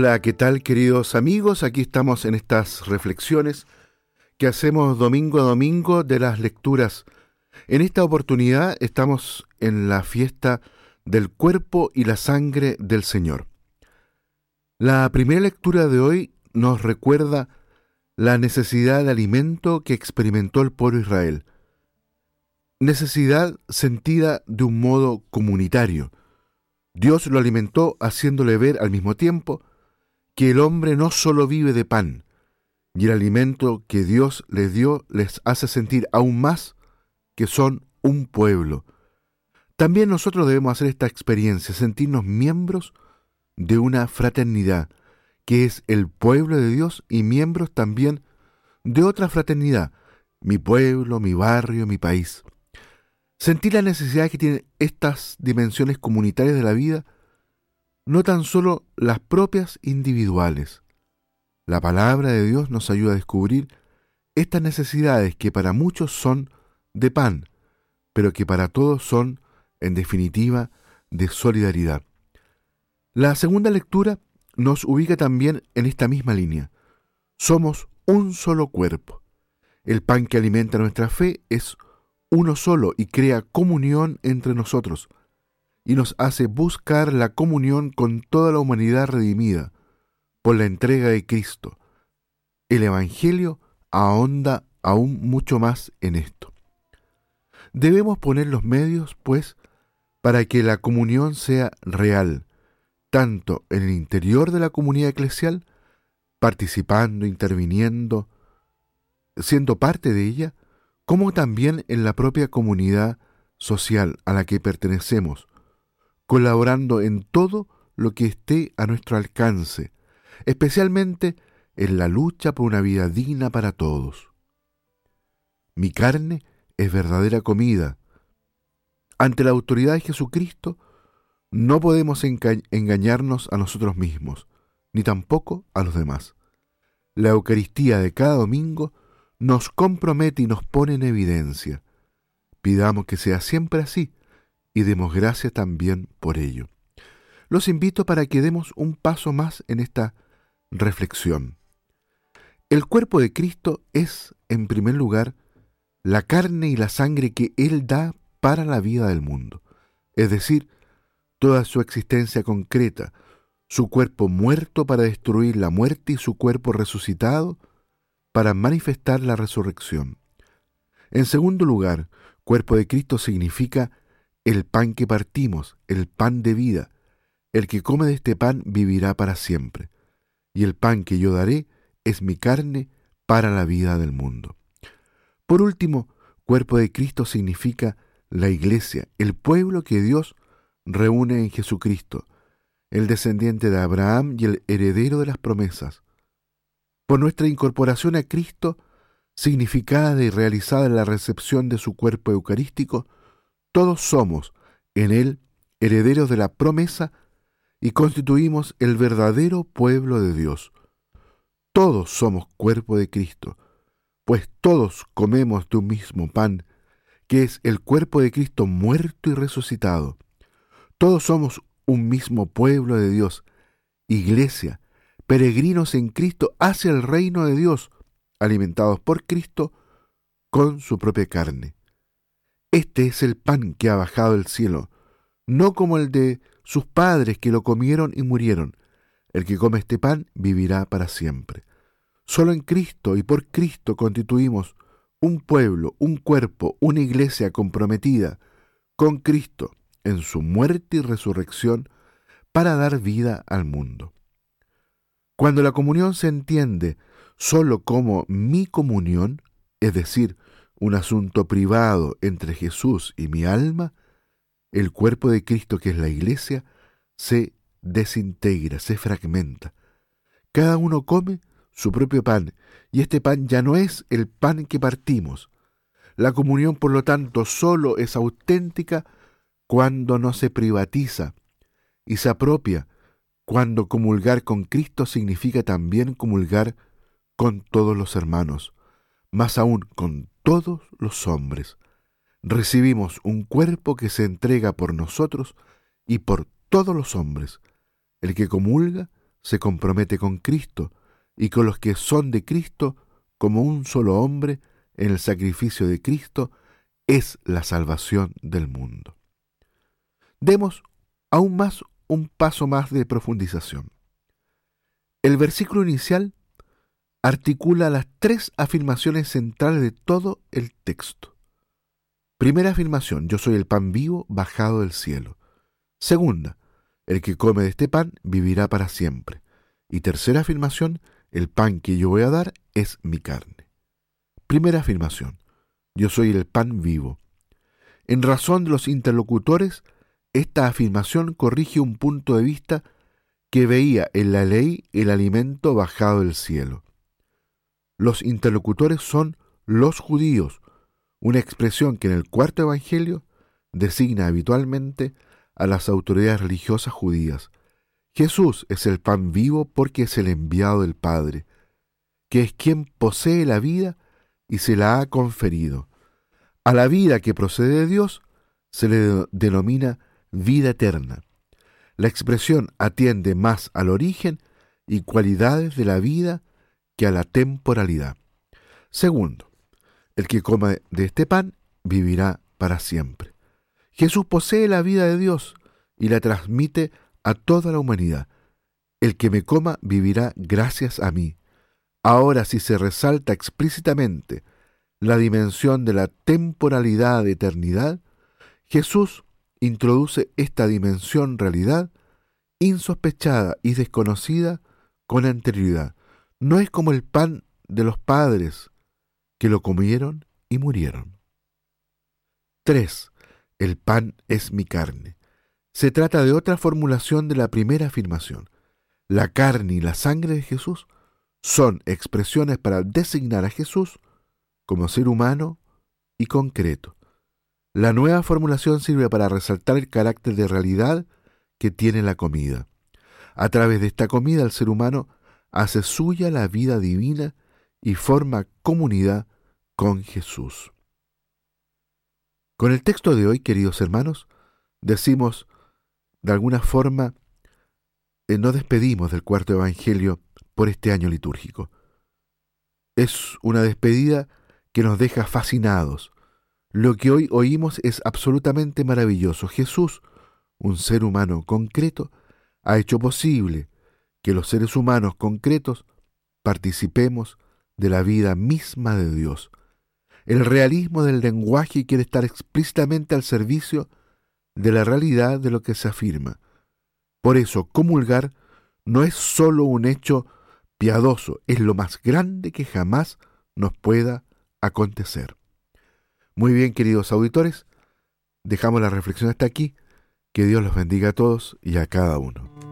Hola, ¿qué tal queridos amigos? Aquí estamos en estas reflexiones que hacemos domingo a domingo de las lecturas. En esta oportunidad estamos en la fiesta del cuerpo y la sangre del Señor. La primera lectura de hoy nos recuerda la necesidad de alimento que experimentó el pueblo Israel. Necesidad sentida de un modo comunitario. Dios lo alimentó haciéndole ver al mismo tiempo que el hombre no solo vive de pan, y el alimento que Dios les dio les hace sentir aún más que son un pueblo. También nosotros debemos hacer esta experiencia, sentirnos miembros de una fraternidad, que es el pueblo de Dios y miembros también de otra fraternidad, mi pueblo, mi barrio, mi país. Sentir la necesidad que tienen estas dimensiones comunitarias de la vida no tan solo las propias individuales. La palabra de Dios nos ayuda a descubrir estas necesidades que para muchos son de pan, pero que para todos son, en definitiva, de solidaridad. La segunda lectura nos ubica también en esta misma línea. Somos un solo cuerpo. El pan que alimenta nuestra fe es uno solo y crea comunión entre nosotros, y nos hace buscar la comunión con toda la humanidad redimida por la entrega de Cristo. El Evangelio ahonda aún mucho más en esto. Debemos poner los medios, pues, para que la comunión sea real, tanto en el interior de la comunidad eclesial, participando, interviniendo, siendo parte de ella, como también en la propia comunidad social a la que pertenecemos, colaborando en todo lo que esté a nuestro alcance, especialmente en la lucha por una vida digna para todos. Mi carne es verdadera comida. Ante la autoridad de Jesucristo, no podemos engañarnos a nosotros mismos, ni tampoco a los demás. La Eucaristía de cada domingo nos compromete y nos pone en evidencia. Pidamos que sea siempre así, y demos gracias también por ello. Los invito para que demos un paso más en esta reflexión. El cuerpo de Cristo es, en primer lugar, la carne y la sangre que Él da para la vida del mundo, es decir, toda su existencia concreta, su cuerpo muerto para destruir la muerte y su cuerpo resucitado para manifestar la resurrección. En segundo lugar, cuerpo de Cristo significa el pan que partimos, el pan de vida. El que come de este pan vivirá para siempre. Y el pan que yo daré es mi carne para la vida del mundo. Por último, cuerpo de Cristo significa la iglesia, el pueblo que Dios reúne en Jesucristo, el descendiente de Abraham y el heredero de las promesas. Por nuestra incorporación a Cristo, significada y realizada en la recepción de su cuerpo eucarístico, todos somos en Él herederos de la promesa y constituimos el verdadero pueblo de Dios. Todos somos cuerpo de Cristo, pues todos comemos de un mismo pan, que es el cuerpo de Cristo muerto y resucitado. Todos somos un mismo pueblo de Dios, iglesia, peregrinos en Cristo hacia el reino de Dios, alimentados por Cristo con su propia carne. Este es el pan que ha bajado del cielo, no como el de sus padres que lo comieron y murieron. El que come este pan vivirá para siempre. Solo en Cristo y por Cristo constituimos un pueblo, un cuerpo, una iglesia comprometida con Cristo en su muerte y resurrección para dar vida al mundo. Cuando la comunión se entiende solo como mi comunión, es decir, un asunto privado entre Jesús y mi alma, el cuerpo de Cristo que es la iglesia se desintegra, se fragmenta. Cada uno come su propio pan y este pan ya no es el pan que partimos. La comunión, por lo tanto, solo es auténtica cuando no se privatiza y se apropia, cuando comulgar con Cristo significa también comulgar con todos los hermanos, más aún con todos los hombres. Recibimos un cuerpo que se entrega por nosotros y por todos los hombres. El que comulga se compromete con Cristo y con los que son de Cristo como un solo hombre en el sacrificio de Cristo es la salvación del mundo. Demos aún más un paso más de profundización. El versículo inicial articula las tres afirmaciones centrales de todo el texto. Primera afirmación, yo soy el pan vivo bajado del cielo. Segunda, el que come de este pan vivirá para siempre. Y tercera afirmación, el pan que yo voy a dar es mi carne. Primera afirmación, yo soy el pan vivo. En razón de los interlocutores, esta afirmación corrige un punto de vista que veía en la ley el alimento bajado del cielo. Los interlocutores son los judíos, una expresión que en el cuarto Evangelio designa habitualmente a las autoridades religiosas judías. Jesús es el pan vivo porque es el enviado del Padre, que es quien posee la vida y se la ha conferido. A la vida que procede de Dios se le denomina vida eterna. La expresión atiende más al origen y cualidades de la vida que a la temporalidad. Segundo, el que coma de este pan vivirá para siempre. Jesús posee la vida de Dios y la transmite a toda la humanidad. El que me coma vivirá gracias a mí. Ahora si se resalta explícitamente la dimensión de la temporalidad de eternidad, Jesús introduce esta dimensión realidad insospechada y desconocida con anterioridad, no es como el pan de los padres que lo comieron y murieron. 3. El pan es mi carne. Se trata de otra formulación de la primera afirmación. La carne y la sangre de Jesús son expresiones para designar a Jesús como ser humano y concreto. La nueva formulación sirve para resaltar el carácter de realidad que tiene la comida. A través de esta comida el ser humano hace suya la vida divina y forma comunidad con Jesús. Con el texto de hoy, queridos hermanos, decimos, de alguna forma, eh, nos despedimos del cuarto Evangelio por este año litúrgico. Es una despedida que nos deja fascinados. Lo que hoy oímos es absolutamente maravilloso. Jesús, un ser humano concreto, ha hecho posible que los seres humanos concretos participemos de la vida misma de Dios. El realismo del lenguaje quiere estar explícitamente al servicio de la realidad de lo que se afirma. Por eso, comulgar no es sólo un hecho piadoso, es lo más grande que jamás nos pueda acontecer. Muy bien, queridos auditores, dejamos la reflexión hasta aquí. Que Dios los bendiga a todos y a cada uno.